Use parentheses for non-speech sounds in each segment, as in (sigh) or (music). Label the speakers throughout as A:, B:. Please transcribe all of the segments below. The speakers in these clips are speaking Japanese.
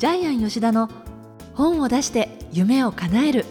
A: ジャイアン吉田の本を出して夢を叶える。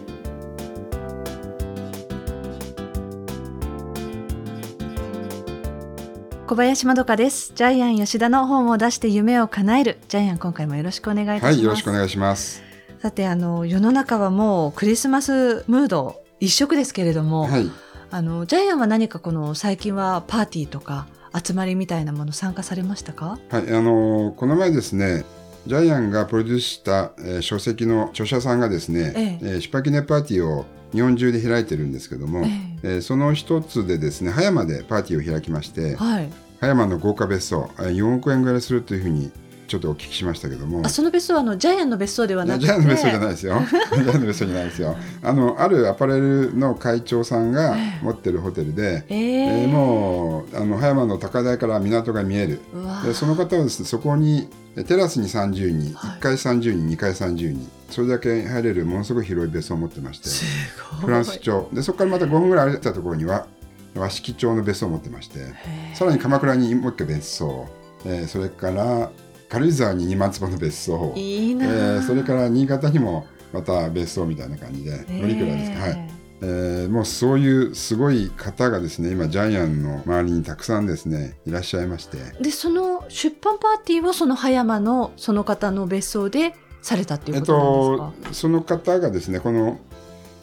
A: 小林まどかです。ジャイアン吉田の本を出して夢を叶える。ジャイアン今回もよろしくお願いいたします。
B: はい、よろしくお願いします。
A: さてあの世の中はもうクリスマスムード一色ですけれども、
B: はい、
A: あのジャイアンは何かこの最近はパーティーとか集まりみたいなもの参加されましたか？
B: はい、あのーこの前ですね、ジャイアンがプロデュースした、えー書籍の著者さんがですね、
A: ええ。
B: えー出版記念パーティーを日本中で開いてるんですけども、
A: え
B: え。ーその一つでですね、葉山でパーティーを開きまして、
A: はい。
B: 葉山の豪華別荘、えー4億円ぐらいするというふうにちょっとお聞きしましたけども。
A: あ、その別荘はあのジャイアンの別荘ではいなくて。
B: やジャイアンの別荘じゃないですよ。ジャイアンの別荘じゃないですよ。あのあるアパレルの会長さんが持ってるホテルで、
A: え
B: え。ー
A: ー、
B: もうあの葉山の高台から港が見える。でその方はですねそこにえテラスに30人、
A: はい。
B: 1階30人2階30人それだけ入れるものすごい広い別荘を持ってまして。フランス町。でそこからまた5分ぐらい歩いたところには和式町の別荘を持ってまして。さらに鎌倉にもう一回別荘、えーそれから軽井沢に2万坪の別荘、
A: いい
B: えーそれから新潟にもまた別荘みたいな感じで乗りくらいです。か、はい。えーもうそういうすごい方がですね今ジャイアンの周りにたくさんですねいらっしゃいまして。
A: でその出版パーティーをその葉山のその方の別荘でされたっていう
B: えっ
A: ことですか、
B: と、その方がですねこの「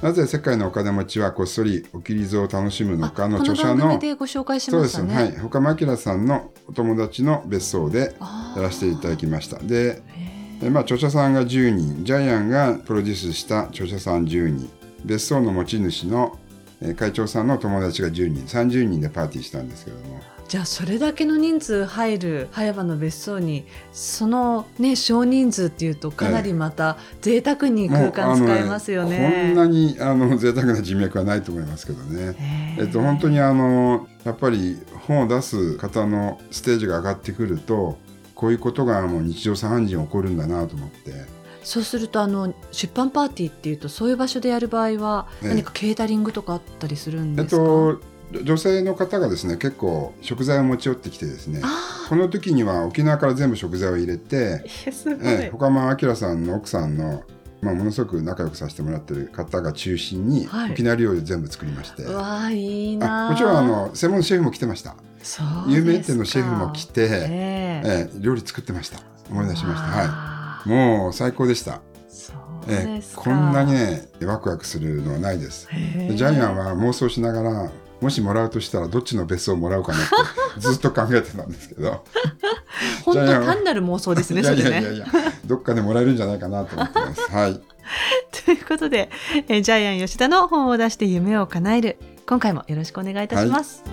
B: なぜ世界のお金持ちはこっそりおきりぞを楽しむのか」の著者の
A: 番組でご紹介し
B: そうです。はい。他間明さんのお友達の別荘でやらせていただきました。で、まあ、著者さんが10人。ジャイアンがプロデュースした著者さん10人。別荘の持ち主のえー会長さんの友達が10人。30人でパーティーしたんですけども。
A: ーじゃあそれだけの人数入る葉山の別荘にそのね少人数っていうとかなりまた贅沢に空間使えますよね。
B: のこんなにあの贅沢な人脈はないと思いますけどね。
A: へー
B: えっと、本当にあのやっぱり本を出す方のステージが上がってくるとこういうことがもう日常茶飯事に起こるんだなと思って
A: そうするとあの出版パーティーっていうとそういう場所でやる場合は
B: ええ
A: 何かケータリングとかあったりするん
B: えっ
A: ですか、
B: と女性の方がですね結構食材を持ち寄ってきてですね
A: あ
B: この時には沖縄から全部食材を入れて、ええ、他間明さんの奥さんの、まあ、ものすごく仲良くさせてもらってる方が中心に、
A: はい。
B: 沖縄料理を全部作りまして。
A: うわあいいな
B: あもちろんあの専門シェフも来てました。
A: そう
B: 有名店のシェフも来て、
A: ええ。
B: ええ料理作ってました。思い出しました。はい。
A: はい
B: もう最高でした。えこんなにねワクワクするのはないです。ジャイアンは妄想しながらもしもらうとしたらどっちの別荘をもらうかなって (laughs) ずっと考えてたんですけど。
A: 本当単なる妄想ですね
B: いや
A: それね
B: いやいやいやどっかでもらえるんじゃないかなと思ってます。はい。(laughs)
A: ということで、えージャイアン吉田の本を出して夢を叶える。今回もよろしくお願いいたします、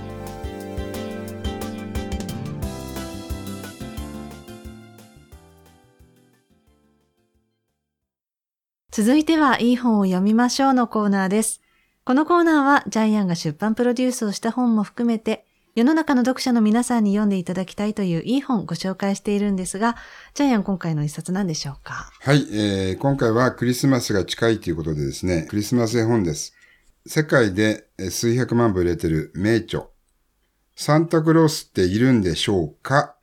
A: 続いてはいい本を読みましょうのコーナーです。このコーナーはジャイアンが出版プロデュースをした本も含めて世の中の読者の皆さんに読んでいただきたいといういい本をご紹介しているんですが、ジャイアン今回の一冊何でしょうか？
B: はい、えー今回はクリスマスが近いということでですねクリスマス絵本です。世界でえー数百万部売れてる名著。サンタクロースっているんでしょうか？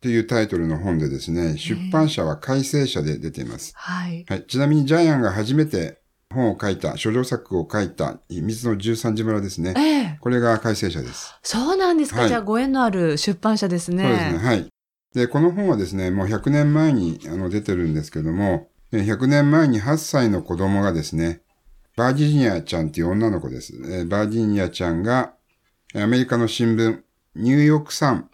B: というタイトルの本でですね出版社は改正社で出ています。
A: はい。
B: はい、ちなみにジャイアンが初めて本を書いた、書状作を書いた、水の十三時村ですね。
A: ええ
B: これが改正者です。
A: そうなんですか、
B: はい
A: じゃあご縁のある出版社ですね。
B: そうですね。はい。で、この本はですね、もう100年前にあの出てるんですけども、え100年前に8歳の子供がですね、バージニアちゃんっていう女の子です。えーバージニアちゃんが、アメリカの新聞、ニューヨークサン、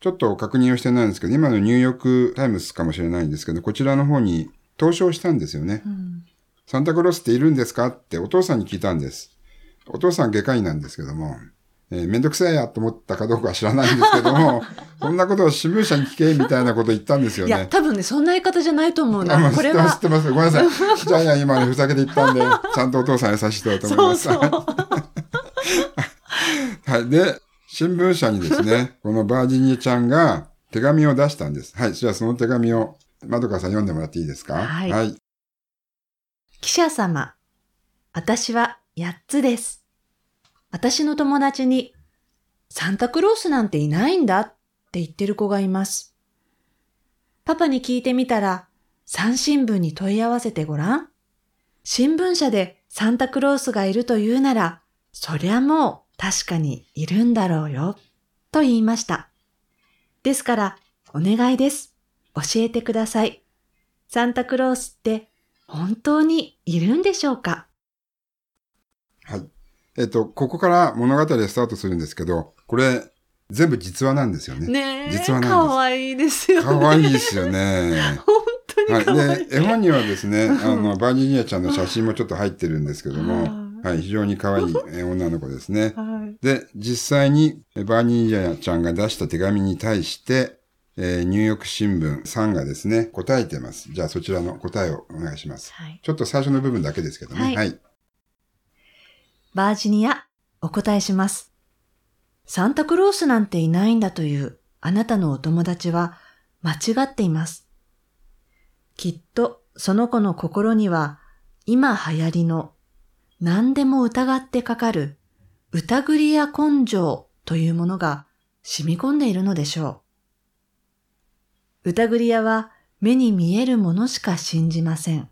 B: ちょっと確認をしてないんですけど、今のニューヨークタイムズかもしれないんですけど、こちらの方に投書したんですよね。
A: うん
B: サンタクロースっているんですか？ってお父さんに聞いたんです。お父さん外科医なんですけども、えーめんどくさいやと思ったかどうかは知らないんですけども、(laughs) そんなことを新聞社に聞けみたいなこと言ったんですよ
A: いや、
B: ね。
A: 多分ね、そんな言い方じゃないと思うな。
B: あまあ知ってます、知
A: は
B: っ。てます。ごめんなさい。ジャイアン今ね、ふざけて言ったんで、ちゃんとお父さん優しい人だと思い
A: そう
B: ます。(laughs)
A: そう。(laughs)
B: はい。で、新聞社にですね、このバージニアちゃんが手紙を出したんです。はい。じゃあその手紙を、まどかさん読んでもらっていいですか？
A: はい
B: はい。
A: 記者様、私は8つです。私の友達に、サンタクロースなんていないんだって言ってる子がいます。パパに聞いてみたら、三新聞に問い合わせてごらん。新聞社でサンタクロースがいるというなら、そりゃもう確かにいるんだろうよ、と言いました。ですから、お願いです。教えてください。サンタクロースって本当にいるんでしょうか？
B: はい。えっと、ここから物語でスタートするんですけど、これ、全部実話なんですよね。
A: ねえ、
B: 実話なんです
A: かわいいですよね。
B: かわいいですよね。
A: 本当に
B: はい。で、絵本にはですね、(laughs) あの、バージニアちゃんの写真もちょっと入ってるんですけども、
A: は
B: はい、非常に可愛いえ女の子ですね。
A: はい。
B: で、実際にえバーニーニャちゃんが出した手紙に対して、えーニューヨーク新聞さんがですね、答えてます。じゃあそちらの答えをお願いします。
A: はい。
B: ちょっと最初の部分だけですけどね。
A: はい
B: はい。
A: バージニア、お答えします。サンタクロースなんていないんだというあなたのお友達は間違っています。きっとその子の心には今流行りの何でも疑ってかかる疑りや根性というものが染み込んでいるのでしょう。疑り屋は目に見えるものしか信じません。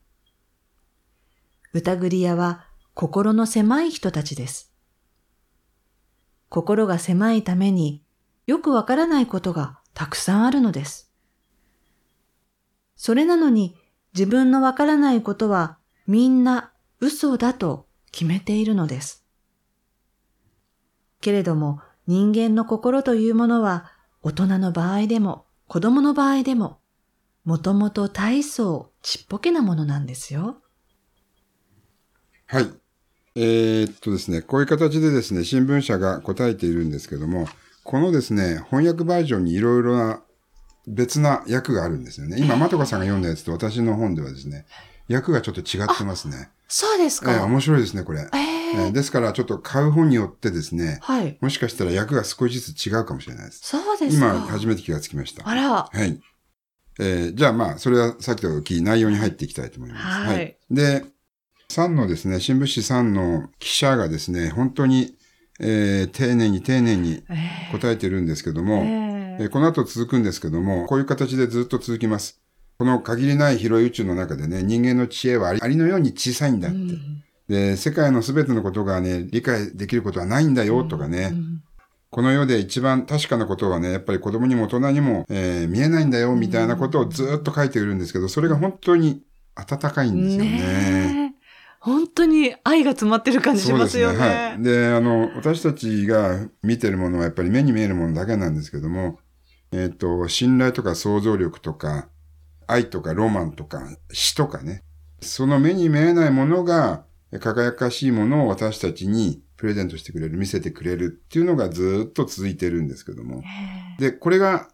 A: 疑り屋は心の狭い人たちです。心が狭いためによくわからないことがたくさんあるのです。それなのに自分のわからないことはみんな嘘だと決めているのです。けれども人間の心というものは大人の場合でも子供の場合でももともと大層ちっぽけなものなんですよ。
B: はい。えーっとですね、こういう形でですね、新聞社が答えているんですけども、このですね、翻訳バージョンにいろいろな別な訳があるんですよね。今、まとかさんが読んだやつと私の本ではですね、訳がちょっと違ってますね。
A: そうです
B: えー面白いですね、これ。
A: え
B: えーですから、ちょっと買う本によってですね、
A: はい。
B: もしかしたら訳が少しずつ違うかもしれないです。
A: そうですか。
B: 今、初めて気がつきました。
A: あら。
B: はい。えーじゃあまあ、それはさっきと続き内容に入っていきたいと思います。
A: はい
B: で、サンのですね、新聞紙3の記者がですね、本当に、えー丁寧に丁寧に
A: え
B: 答えてるんですけども、
A: え
B: えーこの後続くんですけども、こういう形でずっと続きます。この限りない広い宇宙の中でね、人間の知恵はありのように小さいんだって。で、世界のすべてのことがね、理解できることはないんだよとかね、この世で一番確かなことはね、やっぱり子供にも大人にも、えー見えないんだよみたいなことをずっと書いているんですけど、それが本当に温かいんですよね。
A: ねえ本当に愛が詰まってる感じしますよね。
B: はい。で、あの、私たちが見てるものはやっぱり目に見えるものだけなんですけども、えっ、と、信頼とか想像力とか、愛とかロマンとか、死とかね。その目に見えないものが、輝かしいものを私たちにプレゼントしてくれる、見せてくれるっていうのがずっと続いてるんですけども。で、これが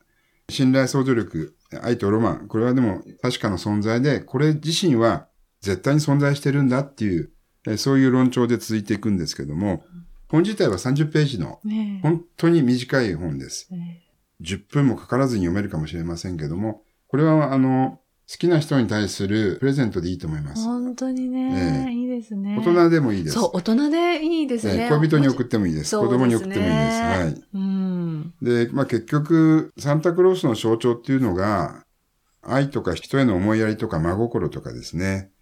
B: 信頼想像力、愛とロマン。これはでも確かな存在で、これ自身は絶対に存在してるんだっていう、えーそういう論調で続いていくんですけども、本自体は30ページの
A: ね
B: 本当に短い本です。
A: えね
B: 10分もかからずに読めるかもしれませんけども、これはあの、好きな人に対するプレゼントでいいと思います。
A: 本当にね、
B: ええ
A: いいですね。
B: 大人でもいいです。
A: そう、大人でいいですね。
B: えー恋人に送ってもいいです。
A: そう
B: 子供に送ってもいいです。
A: ね
B: はい。
A: うん。
B: で、まあ結局、サンタクロースの象徴っていうのが、愛とか人への思いやりとか真心とかですね。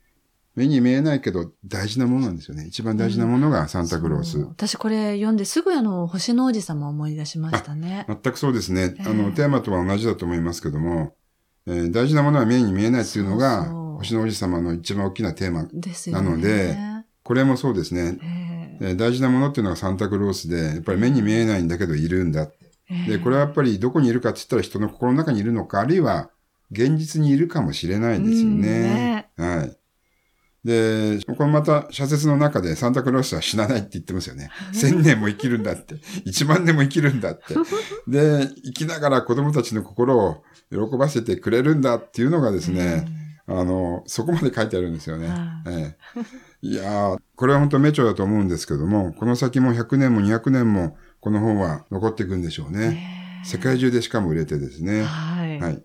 B: 目に見えないけど大事なものなんですよね。一番大事なものがサンタクロース。
A: そう私これ読んですぐあの、星の王子様を思い出しましたね。
B: 全くそうですね。
A: ええ
B: あの、テーマとは同じだと思いますけども、えー大事なものは目に見えないっていうのが、
A: そうそう
B: 星の王子様の一番大きなテーマ。なのでこれもそうですね。
A: ええ
B: えー大事なものっていうのがサンタクロースで、やっぱり目に見えないんだけどいるんだ。
A: ええ
B: で、これはやっぱりどこにいるかって言ったら人の心の中にいるのか、あるいは現実にいるかもしれないですよね。はい。で、これまた社説の中でサンタクロースは死なないって言ってますよね。(laughs) 千年も生きるんだって。一万年も生きるんだって。(laughs) で、生きながら子供たちの心を喜ばせてくれるんだっていうのがですね、あの、そこまで書いてあるんですよね。
A: は
B: ええいやーこれは本当名著だと思うんですけども、この先も100年も200年もこの本は残っていくんでしょうね。
A: ね
B: 世界中でしかも売れてですね。
A: はい。
B: はい。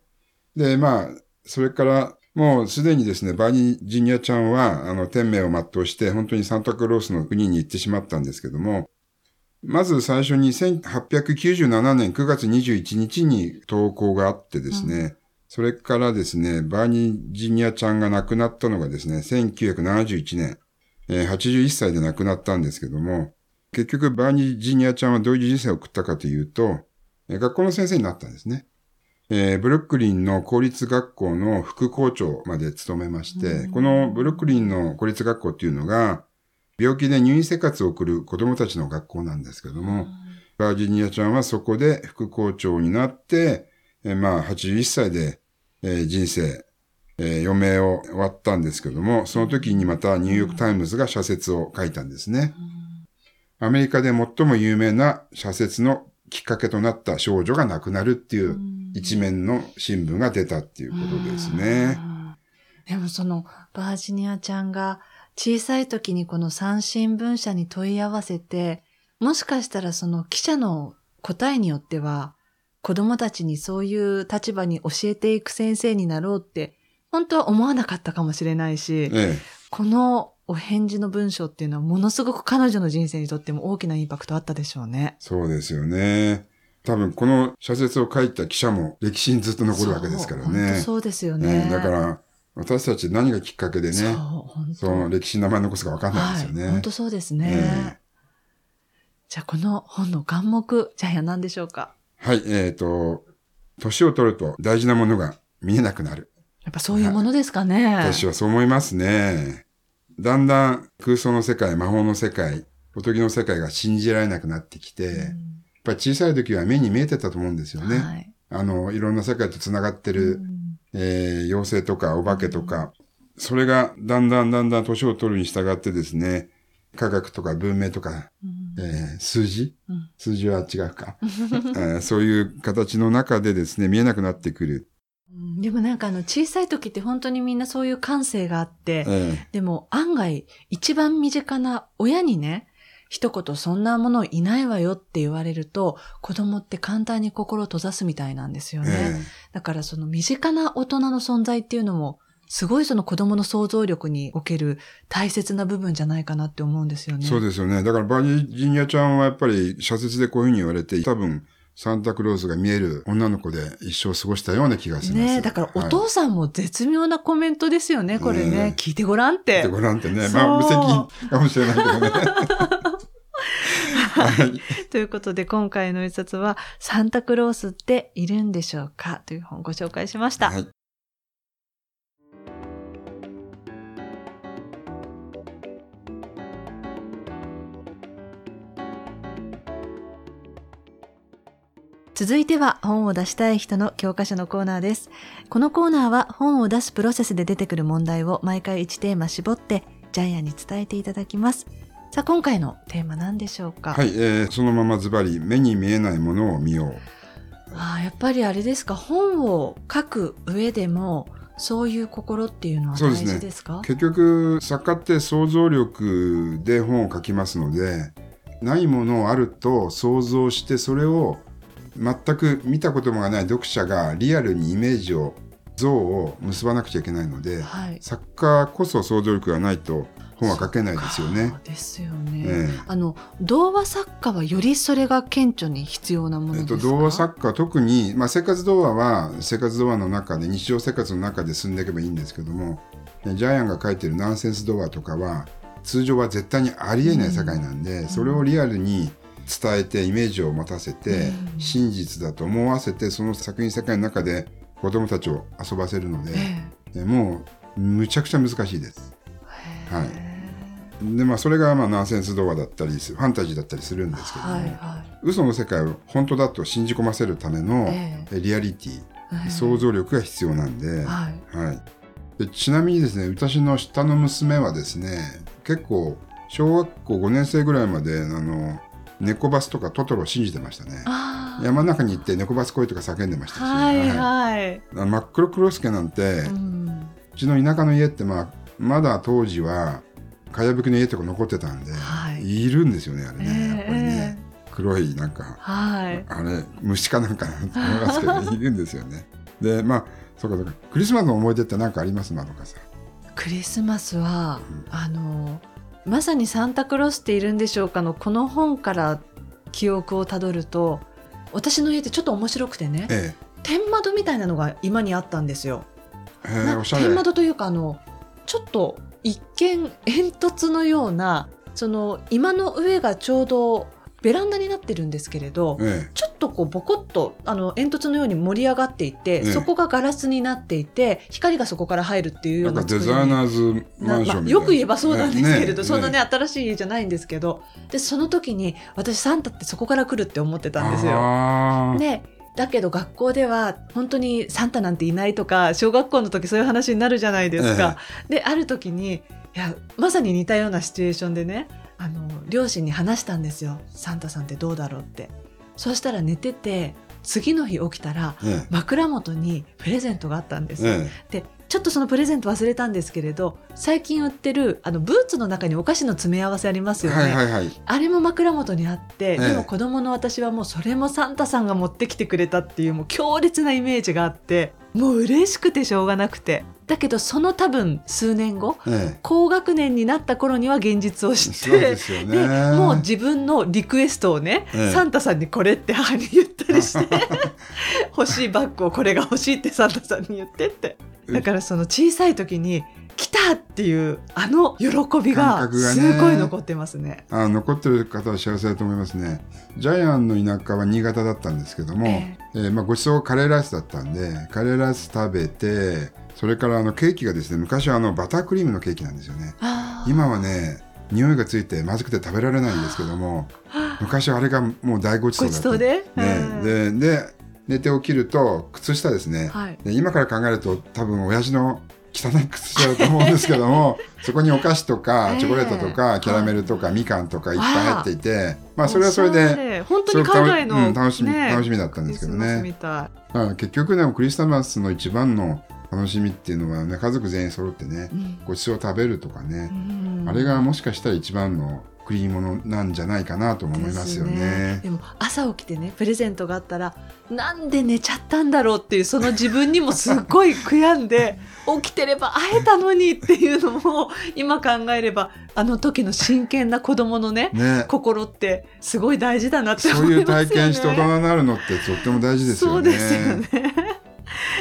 B: で、まあ、それから、もうすでにですね、バーニー・ジニアちゃんは、あの、天命を全うして、本当にサンタクロースの国に行ってしまったんですけども、まず最初に1897年9月21日に投稿があってですね、それからですね、バーニージニアちゃんが亡くなったのがですね、1971年、えー81歳で亡くなったんですけども、結局バーニージニアちゃんはどういう人生を送ったかというと、えー学校の先生になったんですね。えーブルックリンの公立学校の副校長まで務めまして、このブルックリンの公立学校っていうのが、病気で入院生活を送る子供たちの学校なんですけども、バージニアちゃんはそこで副校長になって、えーまあ81歳で、えー人生、えー余命を終わったんですけども、その時にまたニューヨークタイムズが社説を書いたんですね。アメリカで最も有名な社説のきっかけとなった少女が亡くなるっていう一面の新聞が出たっていうことですね。
A: うんでもそのバージニアちゃんが小さい時にこの三新聞社に問い合わせて、もしかしたらその記者の答えによっては、子供たちにそういう立場に教えていく先生になろうって、本当は思わなかったかもしれないし、
B: え
A: このお返事の文章っていうのはものすごく彼女の人生にとっても大きなインパクトあったでしょうね。
B: そうですよね。多分この社説を書いた記者も歴史にずっと残るわけですからね
A: 当。そうですよ
B: ね
A: ね。
B: だから私たち何がきっかけでね、
A: そ
B: の歴史に名前残すか分かんないですよね。
A: はい、本当そうですね。
B: ええ
A: じゃあこの本の眼目、ジャイアン何でしょうか
B: はい、えっ、と、年を取ると大事なものが見えなくなる。
A: やっぱそういうものですかね。
B: 私はそう思いますね。だんだん空想の世界、魔法の世界、おとぎの世界が信じられなくなってきて、やっぱり小さい時は目に見えてたと思うんですよね。
A: はい。
B: あの、いろんな世界と繋がってる、
A: うん
B: えー妖精とかお化けとか、それがだんだんだんだん年を取るに従ってですね、科学とか文明とか、
A: うん。
B: えー数字、
A: うん。
B: 数字は違うか、(laughs) えーそういう形の中でですね、見えなくなってくる。
A: うん。でもなんかあの小さい時って本当にみんなそういう感性があって、
B: え。
A: でも案外一番身近な親にね、一言そんなものいないわよって言われると、子供って簡単に心を閉ざすみたいなんですよ
B: ー
A: ね。だからその身近な大人の存在っていうのも、すごいその子供の想像力における大切な部分じゃないかなって思うんですよね。
B: そうですよね。だからバージニアちゃんはやっぱり社説でこういうふうに言われて、多分サンタクロースが見える女の子で一生過ごしたような気がします。
A: ねえだからお
B: はい
A: 父さんも絶妙なコメントですよね、これね。
B: ねえ
A: 聞いてごらんって
B: で。ご覧ってね、まあ無責任かもしれないけどね。はい。
A: ということで今回の一冊は、サンタクロースっているんでしょうかという本をご紹介しました。
B: はい。
A: 続いては本を出したい人の教科書のコーナーです。このコーナーは本を出すプロセスで出てくる問題を毎回1テーマ絞ってジャイアンに伝えていただきます。さあ今回のテーマ何でしょうか、
B: はい、えーそのままズバリ、目に見えないものを見よう。
A: ああやっぱりあれですか？本を書く上でもそういう心っていうのは大
B: そうですね。
A: 事ですか？
B: 結局、作家って想像力で本を書きますので、ないものをあると想像して、それを全く見たこともない読者がリアルにイメージを、像を結ばなくちゃいけないので、
A: はい。
B: 作家こそ想像力がないと本は書けないですよね。
A: ですよね。
B: ええ
A: あの童話作家はよりそれが顕著に必要なもの
B: えっと、
A: ですか。
B: 童話作家特に、まあ、生活童話は生活童話の中で日常生活の中で進んでいけばいいんですけどもえジャイアンが書いてるナンセンス童話とかは通常は絶対にありえない世界なんで、それをリアルに伝えてイメージを持たせて、
A: うん
B: 真実だと思わせてその作品世界の中で子供たちを遊ばせるので、
A: え
B: えもうむちゃくちゃ難しいです。
A: え
B: はいでまあそれがまあナンセンス童話だったりファンタジーだったりするんですけども、
A: はいは
B: 嘘の世界を本当だと信じ込ませるための、
A: え
B: え。リアリティ
A: い。ええ
B: 想像力が必要なんで,、
A: はい。
B: はい、でちなみにですね私の下の娘はですね結構小学校5年生ぐらいまであの猫バスとかトトロを信じてましたね。山の中に行って猫バス来いとか叫んでましたし、
A: はい
B: はい。真っ黒クロスケなんて、
A: う。
B: うんちの田舎の家って、まあ、まだ当時はかやぶきの家とか残ってたんで、
A: はい
B: い、るんですよねあれね、
A: ええ
B: やっぱりね黒いなんか
A: はい。
B: あれ虫かなんかなと思いますけどいるんですよね。でまあそうかそうかクリスマスの思い出って何かあります？まどかさん。
A: クリスマスは、あのまさにサンタクロースっているんでしょうかのこの本から記憶をたどると私の家ってちょっと面白くてね
B: え
A: 天窓みたいなのが今にあったんですよ。
B: へえ、
A: な
B: おしゃれ。
A: 天窓というかあのちょっと一見煙突のようなその今の上がちょうどベランダになってるんですけれど、
B: え
A: ちょっとこうボコッとあの煙突のように盛り上がっていて、
B: ええ。
A: そこがガラスになっていて光がそこから入るっていう
B: え。
A: ようんな作りに
B: ザイナーズマンション
A: まあよく言えばそうなんですけれど、
B: ね。
A: そんなね新しい家じゃないんですけどでその時に私サンタってそこから来るって思ってたんですよ。でだけど学校では本当にサンタなんていないとか小学校の時そういう話になるじゃないですか。である時にいやまさに似たようなシチュエーションでねあの両親に話したんですよサンタさんってどうだろうって。そうしたら寝てて次の日起きたら
B: ええ
A: 枕元にプレゼントがあったんですよ。
B: え
A: でちょっとそのプレゼント忘れたんですけれど最近売ってるあのブーツの中にお菓子の詰め合わせあります
B: え。
A: よね。
B: はいはいはい。
A: あれも枕元にあって、
B: ええ
A: でも子供の私はもうそれもサンタさんが持ってきてくれたっていうもう強烈なイメージがあってもう嬉しくてしょうがなくてだけどその多分数年後
B: え
A: 高学年になった頃には現実を
B: え。
A: 知って
B: すよね。
A: でもう自分のリクエストをね、
B: ええ
A: サンタさんにこれって母に言ったりして (laughs) 欲しいバッグをこれが欲しいってサンタさんに言ってってだからその小さい時に来たっていうあの喜びがすごい残ってますね。
B: あ残ってる方は幸せだと思いますね。ジャイアンの田舎は新潟だったんですけども、
A: え
B: えーまあ、ごちそうがカレーライスだったんでカレーライス食べてそれからあのケーキがですね昔はあのバタークリームのケーキなんですよね。今はね匂いがついてまずくて食べられないんですけども昔はあれがもう大ごちそう
A: ご
B: だった。
A: で、
B: ね、でで寝て起きると靴下ですね、
A: はい。
B: で今から考えると多分親父の汚い靴下だと思うんですけども (laughs) そこにお菓子とか
A: ええ。
B: チョコレートとかキャラメルとかみかんとかいっぱい入っていてまあそれはそれで
A: れ。本当に海外の、
B: うん楽しみ、
A: ね。
B: 楽しみだったんですけどね。結局でもクリスマスの一番の楽しみっていうのはね家族全員揃ってね
A: い、うん
B: ごちそうを食べるとかね、
A: うん
B: あれがもしかしたら一番の贈り物なんじゃないかなとも思いますよ
A: です
B: ね。
A: でも朝起きてねプレゼントがあったらなんで寝ちゃったんだろうっていうその自分にもすっごい悔やんで (laughs) 起きてれば会えたのにっていうのも今考えればあの時の真剣な子供のね
B: ね
A: 心ってすごい大事だなって
B: そういう
A: 思いますよね。
B: 体験して大人になるのってとっても大事ですよね。
A: そうですよね。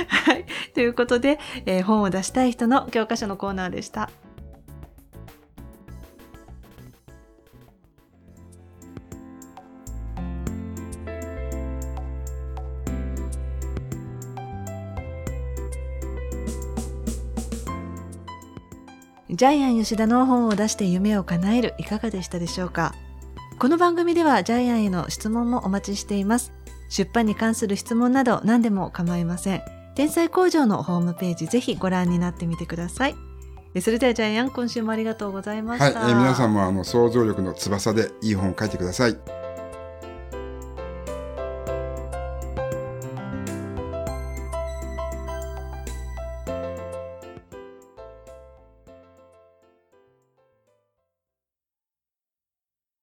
A: はい。ということで、えー本を出したい人の教科書のコーナーでした。ジャイアン吉田の本を出して夢を叶えるいかがでしたでしょうか？この番組ではジャイアンへの質問もお待ちしています。出版に関する質問など何でも構いません。天才工場のホームページぜひご覧になってみてください。えそれではジャイアン今週もありがとうございまし
B: はい、え。ー皆さんもあの想像力の翼でいい本を書いてください。